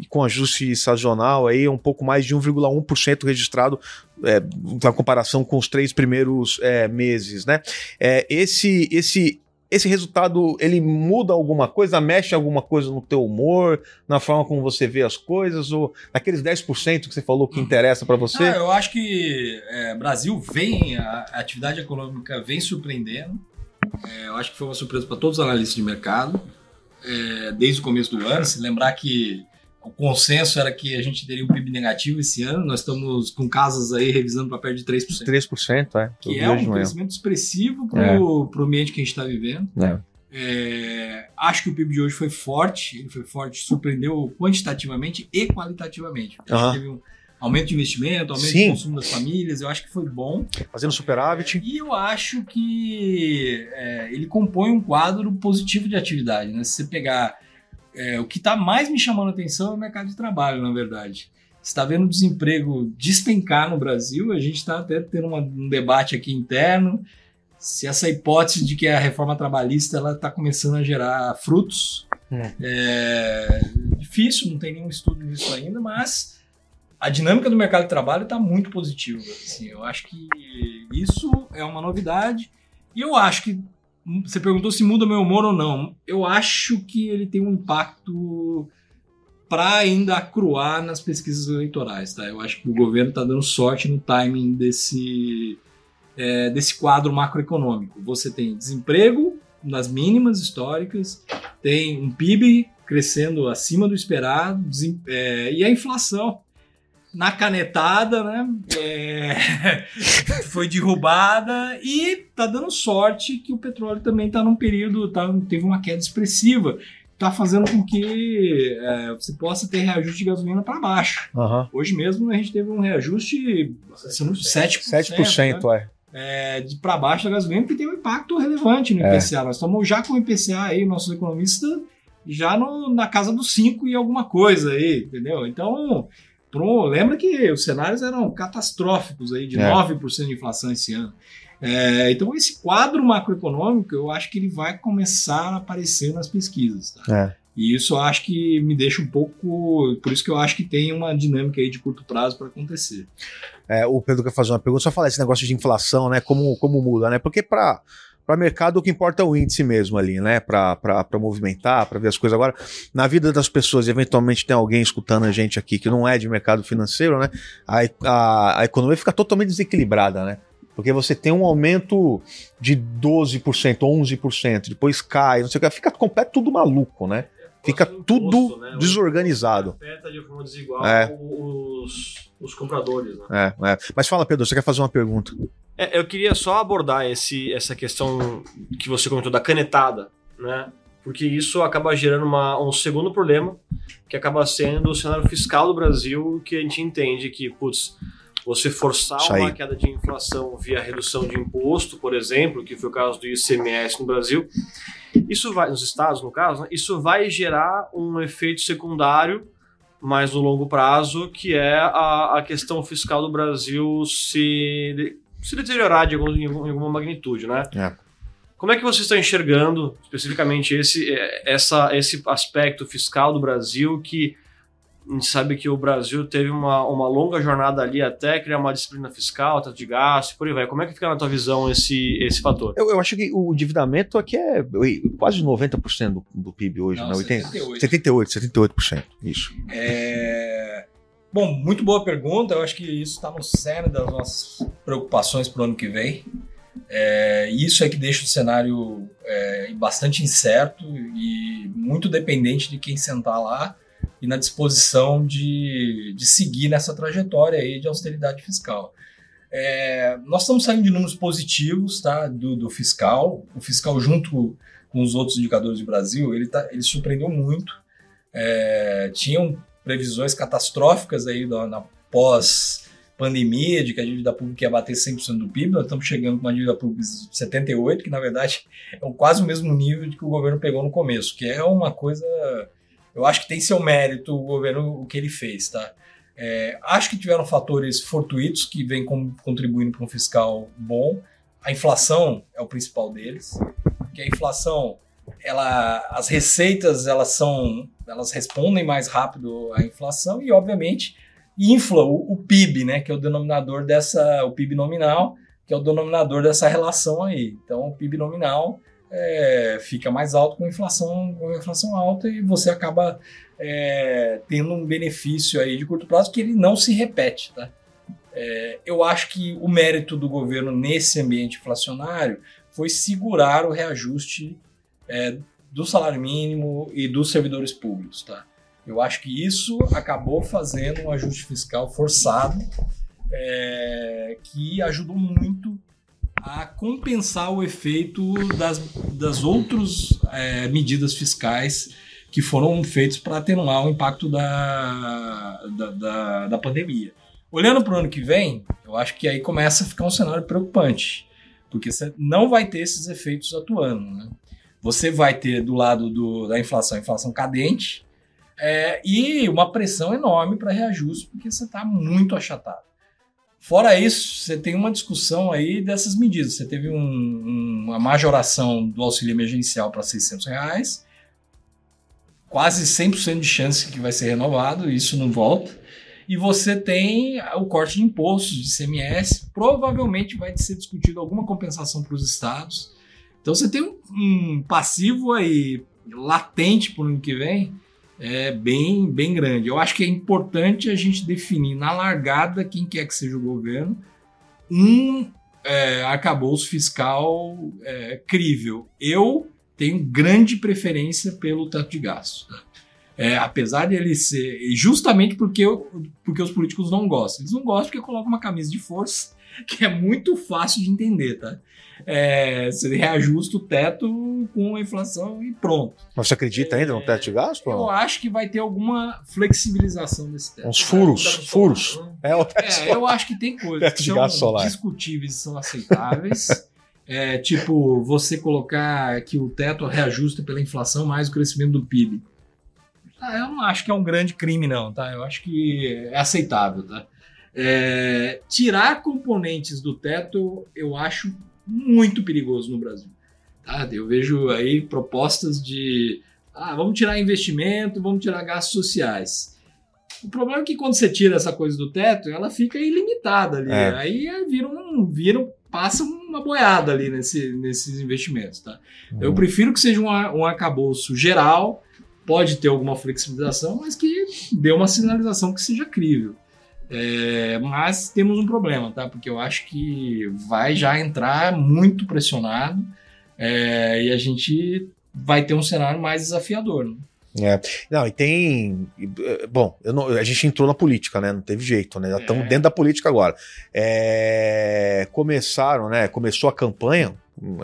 e com ajuste sazonal aí um pouco mais de 1,1% registrado é, na comparação com os três primeiros meses. Né? esse, esse esse resultado ele muda alguma coisa, mexe alguma coisa no teu humor, na forma como você vê as coisas, ou naqueles 10% que você falou que interessa para você? Ah, eu acho que é, Brasil vem, a, a, atividade econômica vem surpreendendo. É, eu acho que foi uma surpresa para todos os analistas de mercado, é, desde o começo do ano. Se lembrar que o consenso era que a gente teria um PIB negativo esse ano. Nós estamos com casas aí revisando para perto de 3%. 3%, é. Que é um crescimento expressivo para o é. ambiente que a gente está vivendo. É. É, acho que o PIB de hoje foi forte, ele foi forte, surpreendeu quantitativamente e qualitativamente. Uhum. Teve um aumento de investimento, aumento Sim. de consumo das famílias, eu acho que foi bom. Fazendo superávit. E eu acho que é, ele compõe um quadro positivo de atividade. Né? Se você pegar é, o que está mais me chamando a atenção é o mercado de trabalho, na verdade. Está vendo o desemprego despencar no Brasil, a gente está até tendo uma, um debate aqui interno se essa hipótese de que a reforma trabalhista ela está começando a gerar frutos. É. é difícil, não tem nenhum estudo nisso ainda, mas a dinâmica do mercado de trabalho está muito positiva. Assim, eu acho que isso é uma novidade e eu acho que você perguntou se muda meu humor ou não. Eu acho que ele tem um impacto para ainda acruar nas pesquisas eleitorais, tá? Eu acho que o governo está dando sorte no timing desse, é, desse quadro macroeconômico. Você tem desemprego nas mínimas históricas, tem um PIB crescendo acima do esperado é, e a inflação na canetada, né? É... foi derrubada e tá dando sorte que o petróleo também tá num período, tá, teve uma queda expressiva. Tá fazendo com que é, você possa ter reajuste de gasolina para baixo. Uhum. Hoje mesmo a gente teve um reajuste de 7%. 7%, né? é. é de para baixo da gasolina, que tem um impacto relevante no IPCA. É. Nós estamos já com o IPCA aí, nossos economistas, já no, na casa dos 5 e alguma coisa aí, entendeu? Então, Pro, lembra que os cenários eram catastróficos aí, de é. 9% de inflação esse ano. É, então, esse quadro macroeconômico, eu acho que ele vai começar a aparecer nas pesquisas. Tá? É. E isso eu acho que me deixa um pouco. Por isso que eu acho que tem uma dinâmica aí de curto prazo para acontecer. É, o Pedro quer fazer uma pergunta, só falar esse negócio de inflação, né? Como, como muda, né? Porque para para mercado o que importa é o índice mesmo ali, né? Para movimentar, para ver as coisas. Agora, na vida das pessoas, eventualmente tem alguém escutando a gente aqui que não é de mercado financeiro, né? A, a, a economia fica totalmente desequilibrada, né? Porque você tem um aumento de 12%, 11%, depois cai, não sei o que, fica completo tudo maluco, né? Fica tudo né? desorganizado. Afeta de forma desigual é. os, os compradores. Né? É, é. Mas fala, Pedro, você quer fazer uma pergunta? É, eu queria só abordar esse, essa questão que você comentou da canetada, né? Porque isso acaba gerando uma, um segundo problema, que acaba sendo o cenário fiscal do Brasil, que a gente entende que, putz, você forçar uma queda de inflação via redução de imposto, por exemplo, que foi o caso do ICMS no Brasil, isso vai, nos estados no caso, né, isso vai gerar um efeito secundário mais no longo prazo, que é a, a questão fiscal do Brasil se se deteriorar de algum, em alguma magnitude, né? É. Como é que você está enxergando especificamente esse, é, essa, esse aspecto fiscal do Brasil que a gente sabe que o Brasil teve uma, uma longa jornada ali até criar uma disciplina fiscal, taxa de gasto, por aí vai. Como é que fica na tua visão esse, esse fator? Eu, eu acho que o endividamento aqui é quase 90% do, do PIB hoje, Não, né? 78. 78, 78%, isso. É... Bom, muito boa pergunta. Eu acho que isso está no cerne das nossas preocupações para o ano que vem. É, isso é que deixa o cenário é, bastante incerto e muito dependente de quem sentar lá e na disposição de, de seguir nessa trajetória aí de austeridade fiscal. É, nós estamos saindo de números positivos tá, do, do, fiscal. O fiscal, junto com os outros indicadores do Brasil, ele, tá, ele surpreendeu muito. É, tinham previsões catastróficas aí na, pós-pandemia, de que a dívida pública ia bater 100% do PIB, nós estamos chegando com uma dívida pública de 78%, que na verdade é quase o mesmo nível que o governo pegou no começo, que é uma coisa... Eu acho que tem seu mérito o governo, o que ele fez, tá? É, acho que tiveram fatores fortuitos que vêm contribuindo para um fiscal bom. A inflação é o principal deles, que a inflação ela, as receitas elas são, elas respondem mais rápido à inflação e obviamente infla o, o, PIB, né, que é o denominador dessa, o PIB nominal, que é o denominador dessa relação aí. Então o PIB nominal é, fica mais alto com a inflação, com a inflação alta e você acaba é, tendo um benefício aí de curto prazo que ele não se repete, tá? É, eu acho que o mérito do governo nesse ambiente inflacionário foi segurar o reajuste é, do salário mínimo e dos servidores públicos, tá? Eu acho que isso acabou fazendo um ajuste fiscal forçado é, que ajudou muito a compensar o efeito das, das outras é, medidas fiscais que foram feitas para atenuar o impacto da, da, da, da pandemia. Olhando para o ano que vem, eu acho que aí começa a ficar um cenário preocupante, porque você não vai ter esses efeitos atuando. Né? Você vai ter do lado do, da inflação, inflação cadente, é, e uma pressão enorme para reajuste, porque você está muito achatado. Fora isso, você tem uma discussão aí dessas medidas. Você teve um, uma majoração do auxílio emergencial para 600 reais, quase 100% de chance que vai ser renovado, isso não volta. E você tem o corte de impostos, de CMS, provavelmente vai ser discutido alguma compensação para os estados. Então você tem um, um passivo aí latente para o ano que vem, é bem, bem grande. Eu acho que é importante a gente definir na largada, quem quer que seja o governo, um é, arcabouço fiscal é, crível. Eu tenho grande preferência pelo teto de gastos. É, apesar de ele ser. Justamente porque, eu, porque os políticos não gostam. Eles não gostam porque colocam uma camisa de força que é muito fácil de entender, tá? É, você reajusta o teto com a inflação e pronto. Mas você acredita ainda no teto de gasto? Eu acho que vai ter alguma flexibilização desse teto. Uns furos, furos. É, o teto é, eu acho que tem coisas que são solar. discutíveis e são aceitáveis. é, tipo, você colocar que o teto reajusta pela inflação mais o crescimento do PIB. Ah, eu não acho que é um grande crime, não, tá? Eu acho que é aceitável, tá? É, tirar componentes do teto eu acho muito perigoso no Brasil. Tá? Eu vejo aí propostas de ah, vamos tirar investimento, vamos tirar gastos sociais. O problema é que quando você tira essa coisa do teto, ela fica ilimitada ali. É. Aí vira um, vira, passa uma boiada ali nesse, nesses investimentos. Tá? Uhum. Eu prefiro que seja um, um arcabouço geral, pode ter alguma flexibilização, mas que dê uma sinalização que seja crível. É, mas temos um problema, tá? Porque eu acho que vai já entrar muito pressionado é, e a gente vai ter um cenário mais desafiador. Né? É. Não, e tem. Bom, não, a gente entrou na política, né? Não teve jeito, né? Já estamos é. dentro da política agora. É, começaram, né? Começou a campanha,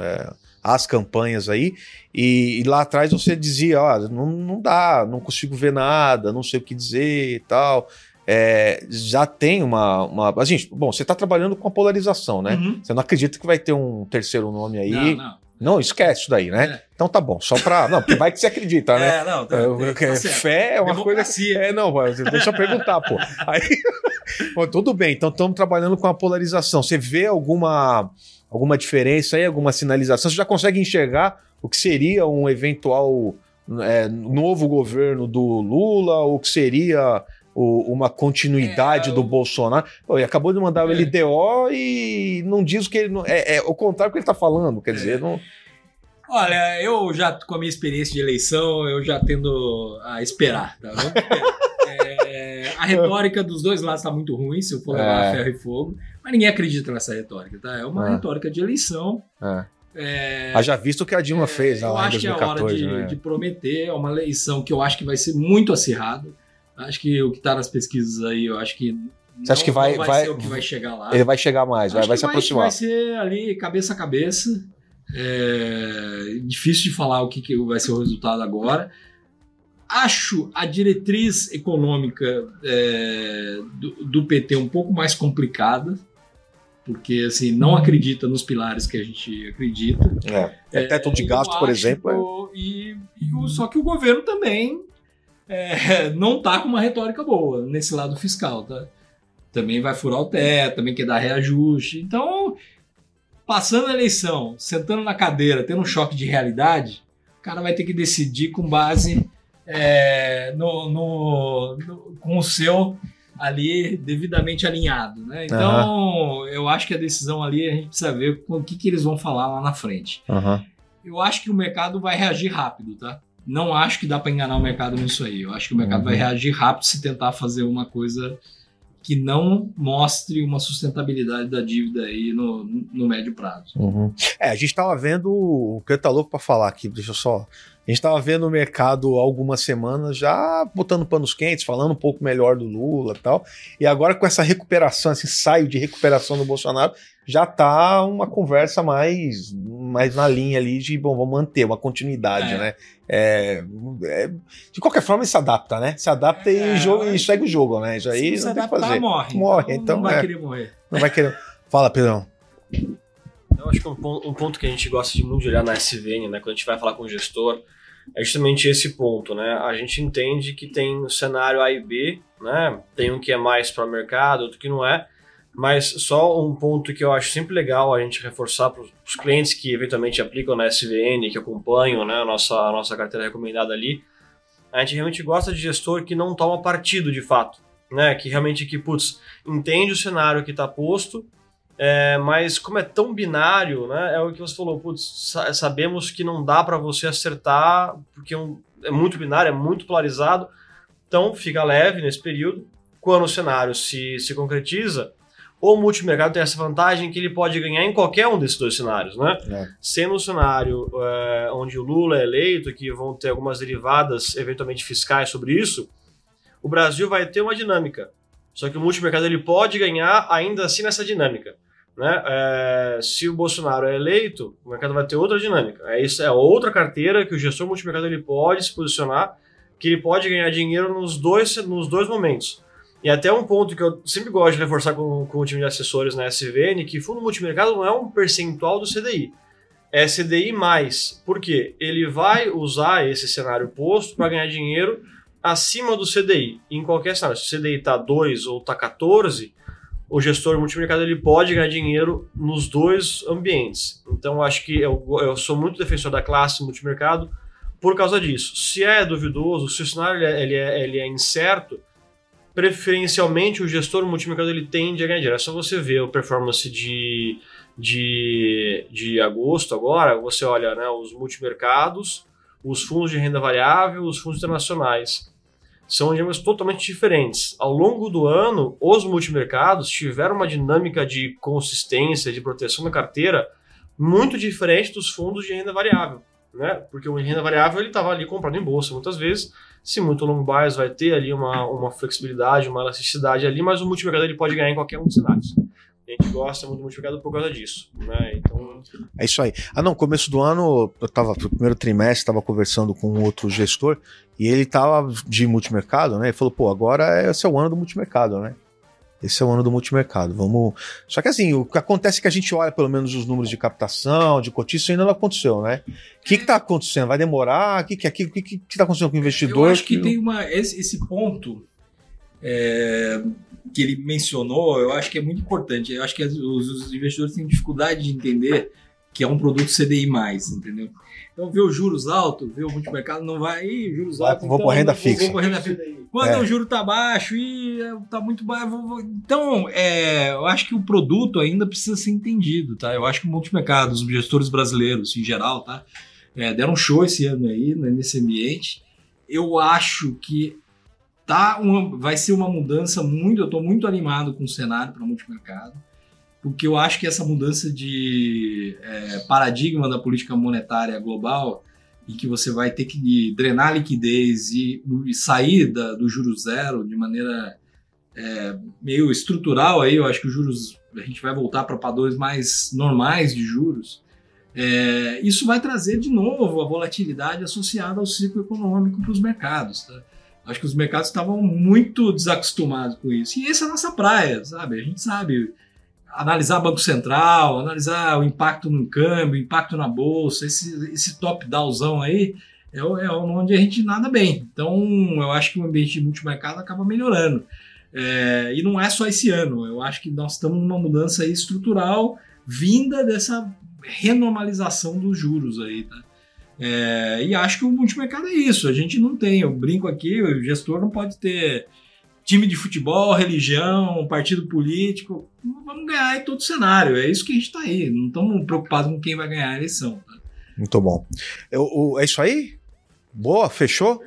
é, as campanhas aí, e, e, lá atrás você dizia: ó, não, não dá, não consigo ver nada, não sei o que dizer e tal é, já tem uma, uma. A gente, bom, você está trabalhando com a polarização, né? Uhum. Você não acredita que vai ter um terceiro nome aí. Não, não. Não, esquece isso daí, né? É. Então tá bom, só pra. Não, porque vai que você acredita, né? É, não, tá, tá Fé é uma Democracia. coisa. É, não, deixa eu perguntar, pô. Aí, bom, tudo bem, então estamos trabalhando com a polarização. Você vê alguma, alguma diferença aí, alguma sinalização? Você já consegue enxergar o que seria um eventual é, novo governo do Lula, ou que seria o, uma continuidade é, do Bolsonaro. Pô, ele acabou de mandar o é. LDO e não diz o que ele. Não, é, é o contrário do que ele está falando, quer dizer, não. Olha, eu já, com a minha experiência de eleição, eu já tendo a esperar, tá? Vamos esperar. É, a retórica dos dois lados está muito ruim, se eu for levar é. ferro e fogo, mas ninguém acredita nessa retórica, tá? É uma é. retórica de eleição. É. É, Haja visto o que a Dilma fez lá, eu acho 2014, que é hora de, né? de prometer, é uma eleição que eu acho que vai ser muito acirrada. Acho que o que está nas pesquisas aí, eu acho que. Você acha que vai, vai, vai, ser o que vai chegar lá? Ele vai chegar mais, vai, vai se aproximar. Vai ser ali cabeça a cabeça. É difícil de falar o que, que vai ser o resultado agora. Acho a diretriz econômica é, do, do, PT um pouco mais complicada, porque assim não acredita nos pilares que a gente acredita. É, é teto de gasto, por exemplo. É. E, e o, só que o governo também é, não tá com uma retórica boa nesse lado fiscal, tá? Também vai furar o teto, também quer dar reajuste. Então, passando a eleição, sentando na cadeira, tendo um choque de realidade, o cara vai ter que decidir com base é, no, no, no, com o seu ali devidamente alinhado, né? Então, uhum. eu acho que a decisão ali a gente precisa ver o que, que eles vão falar lá na frente. Uhum. Eu acho que o mercado vai reagir rápido, tá? Não acho que dá para enganar o mercado nisso aí. Eu acho que o mercado uhum. vai reagir rápido se tentar fazer uma coisa que não mostre uma sustentabilidade da dívida aí no, no médio prazo. Uhum. É, a gente estava vendo o que tá louco para falar aqui, deixa eu só. A gente estava vendo o mercado algumas semanas já botando panos quentes, falando um pouco melhor do Lula e tal. E agora com essa recuperação, esse ensaio de recuperação do Bolsonaro, já tá uma conversa mais, mais na linha ali de, bom, vamos manter uma continuidade, é. né? É, é, de qualquer forma, ele se adapta, né? Se adapta e, é, joga, e segue o jogo, né? Isso aí se não tem que fazer. morre. Morre, então. Não vai é. querer morrer. Não vai querer. Fala, Pedrão. Eu acho que um ponto, um ponto que a gente gosta de muito de olhar na SVN, né? Quando a gente vai falar com o gestor, é justamente esse ponto, né? A gente entende que tem o cenário A e B, né? Tem um que é mais para o mercado, outro que não é. Mas só um ponto que eu acho sempre legal a gente reforçar para os clientes que eventualmente aplicam na SVN, que acompanham né, a, nossa, a nossa carteira recomendada ali, a gente realmente gosta de gestor que não toma partido de fato, né? Que realmente que, putz, entende o cenário que está posto, é, mas como é tão binário, né? É o que você falou, putz, sabemos que não dá para você acertar, porque é, é muito binário, é muito polarizado, então fica leve nesse período. Quando o cenário se, se concretiza, o multimercado tem essa vantagem que ele pode ganhar em qualquer um desses dois cenários, né? É. Sendo um cenário é, onde o Lula é eleito, que vão ter algumas derivadas, eventualmente fiscais sobre isso, o Brasil vai ter uma dinâmica. Só que o multimercado ele pode ganhar ainda assim nessa dinâmica. Né? É, se o Bolsonaro é eleito, o mercado vai ter outra dinâmica. É isso é outra carteira que o gestor multimercado ele pode se posicionar, que ele pode ganhar dinheiro nos dois, nos dois momentos. E até um ponto que eu sempre gosto de reforçar com, com o time de assessores na SVN, que fundo multimercado não é um percentual do CDI. É CDI mais. Por quê? Ele vai usar esse cenário posto para ganhar dinheiro acima do CDI. Em qualquer cenário. Se o CDI está 2 ou está 14, o gestor multimercado ele pode ganhar dinheiro nos dois ambientes. Então, acho que eu, eu sou muito defensor da classe multimercado por causa disso. Se é duvidoso, se o cenário ele é, ele é, ele é incerto, preferencialmente o gestor multimercado ele tende a ganhar dinheiro. É só você ver a performance de, de, de agosto agora, você olha né, os multimercados, os fundos de renda variável, os fundos internacionais. São dinâmicas totalmente diferentes. Ao longo do ano, os multimercados tiveram uma dinâmica de consistência, de proteção da carteira muito diferente dos fundos de renda variável. Né? Porque o renda variável ele estava ali comprado em bolsa muitas vezes se muito long bias vai ter ali uma, uma flexibilidade, uma elasticidade ali, mas o multiplicador ele pode ganhar em qualquer um dos cenários. A gente gosta muito do multiplicador por causa disso, né? Então... É isso aí. Ah, não, começo do ano, eu estava no primeiro trimestre, estava conversando com outro gestor e ele estava de multimercado, né? Ele falou, pô, agora esse é o ano do multimercado, né? Esse é o ano do multimercado. Vamos. Só que assim, o que acontece é que a gente olha pelo menos os números de captação, de isso ainda não aconteceu, né? O que está acontecendo? Vai demorar? O que, que, que, que, está acontecendo com o investidor? Eu acho que tem uma, esse, esse ponto é, que ele mencionou, eu acho que é muito importante. Eu acho que os, os investidores têm dificuldade de entender que é um produto CDI, entendeu? Então, ver os juros altos, ver o multimercado, não vai. Ih, juros altos. Vou então, por renda fixa. Vou, renda fixa. Quando é. o juro tá baixo e tá muito baixo. Vou, vou... Então, é, eu acho que o produto ainda precisa ser entendido, tá? Eu acho que o multimercado, os gestores brasileiros em geral, tá? É, deram show esse ano aí, né, nesse ambiente. Eu acho que tá uma, vai ser uma mudança muito. Eu estou muito animado com o cenário para o multimercado porque eu acho que essa mudança de é, paradigma da política monetária global e que você vai ter que drenar liquidez e, e sair da, do juro zero de maneira é, meio estrutural aí, eu acho que os juros a gente vai voltar para padrões mais normais de juros. É, isso vai trazer de novo a volatilidade associada ao ciclo econômico para os mercados. Tá? Acho que os mercados estavam muito desacostumados com isso. E essa é a nossa praia, sabe? A gente sabe analisar Banco Central, analisar o impacto no câmbio, impacto na bolsa, esse, esse top-dowzão aí é, é onde a gente nada bem. Então, eu acho que o ambiente de multimercado acaba melhorando. É, e não é só esse ano, eu acho que nós estamos numa mudança estrutural vinda dessa renormalização dos juros aí, tá? É, e acho que o multimercado é isso, a gente não tem, eu brinco aqui, o gestor não pode ter time de futebol, religião, partido político. Vamos ganhar em todo cenário. É isso que a gente está aí. Não estamos preocupados com quem vai ganhar a eleição. Tá? Muito bom. Eu, é isso aí? Boa, fechou?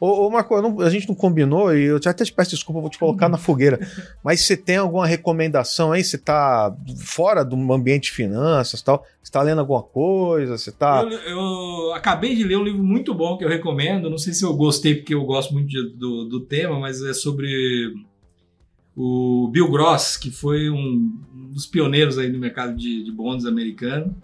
Ô, ô Marco, não, a gente não combinou e eu já até te peço desculpa, vou te colocar na fogueira. Mas você tem alguma recomendação aí? Você tá fora do ambiente de finanças e tal? Você tá lendo alguma coisa? Você tá. Eu, eu, acabei de ler um livro muito bom que eu recomendo. Não sei se eu gostei porque eu gosto muito de, do, do tema, mas é sobre o Bill Gross, que foi um, um dos pioneiros aí no mercado de, de bonds americano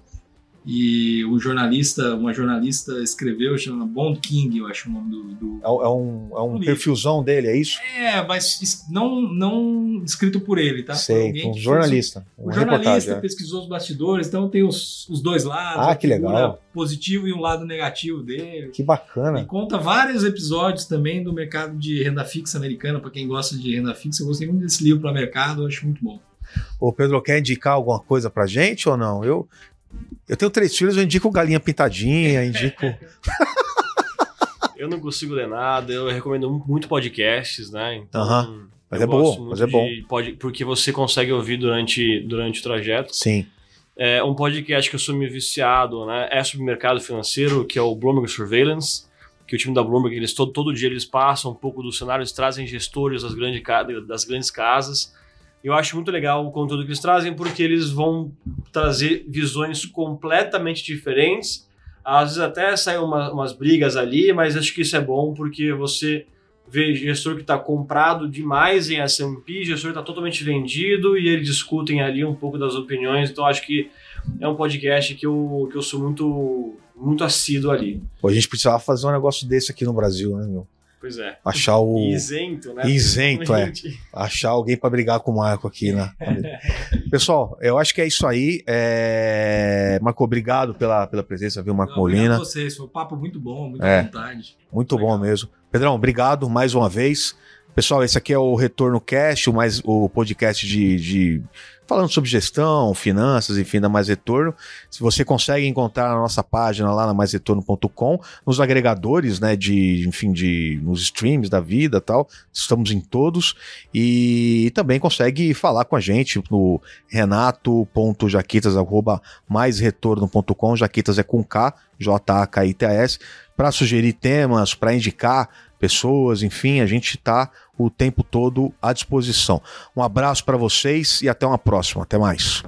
e um jornalista, uma jornalista escreveu, chama Bond King, eu acho o nome do. do é, é, um, é um perfilzão dele, é isso? É, mas não, não escrito por ele, tá? Sei, um jornalista. Um jornalista é. pesquisou os bastidores, então tem os, os dois lados. Ah, que legal. Positivo e um lado negativo dele. Que bacana. E conta vários episódios também do mercado de renda fixa americana, para quem gosta de renda fixa. Eu gostei muito desse livro para mercado, eu acho muito bom. Ô Pedro, quer indicar alguma coisa pra gente ou não? Eu, eu tenho três filhos, eu indico galinha pintadinha, indico. eu não consigo ler nada, eu recomendo muito podcasts, né? Então. Uh -huh. Mas é bom, mas é bom. Porque você consegue ouvir durante, durante o trajeto. Sim. É um podcast que eu sou meio viciado, né? É sobre mercado financeiro, que é o Bloomberg Surveillance, que o time da Bloomberg, eles todo, todo dia eles passam um pouco do cenário, eles trazem gestores das, grande, das grandes casas eu acho muito legal o conteúdo que eles trazem, porque eles vão trazer visões completamente diferentes. Às vezes até saem uma, umas brigas ali, mas acho que isso é bom porque você vê gestor que está comprado demais em S&P, gestor está totalmente vendido e eles discutem ali um pouco das opiniões. Então acho que é um podcast que eu, que eu sou muito muito assíduo ali. Pô, a gente precisava fazer um negócio desse aqui no Brasil, né, meu? Pois é. Achar o. Isento, né? Isento, é. Achar alguém para brigar com o Marco aqui, né? Pessoal, eu acho que é isso aí. É... Marco, obrigado pela, pela presença, viu, Marco Não, Molina. Obrigado a vocês, foi um papo muito bom, muita é. vontade. Muito Legal. bom mesmo. Pedrão, obrigado mais uma vez. Pessoal, esse aqui é o Retorno Cast, o, mais, o podcast de, de falando sobre gestão, finanças, enfim, da Mais Retorno. Se você consegue encontrar na nossa página lá na maisretorno.com, nos agregadores, né, de, enfim, de nos streams da vida, tal, estamos em todos e também consegue falar com a gente no renato.jaquitas@maisretorno.com, jaquitas é com K, J A K I T A S, para sugerir temas, para indicar pessoas, enfim, a gente está o tempo todo à disposição. Um abraço para vocês e até uma próxima. Até mais.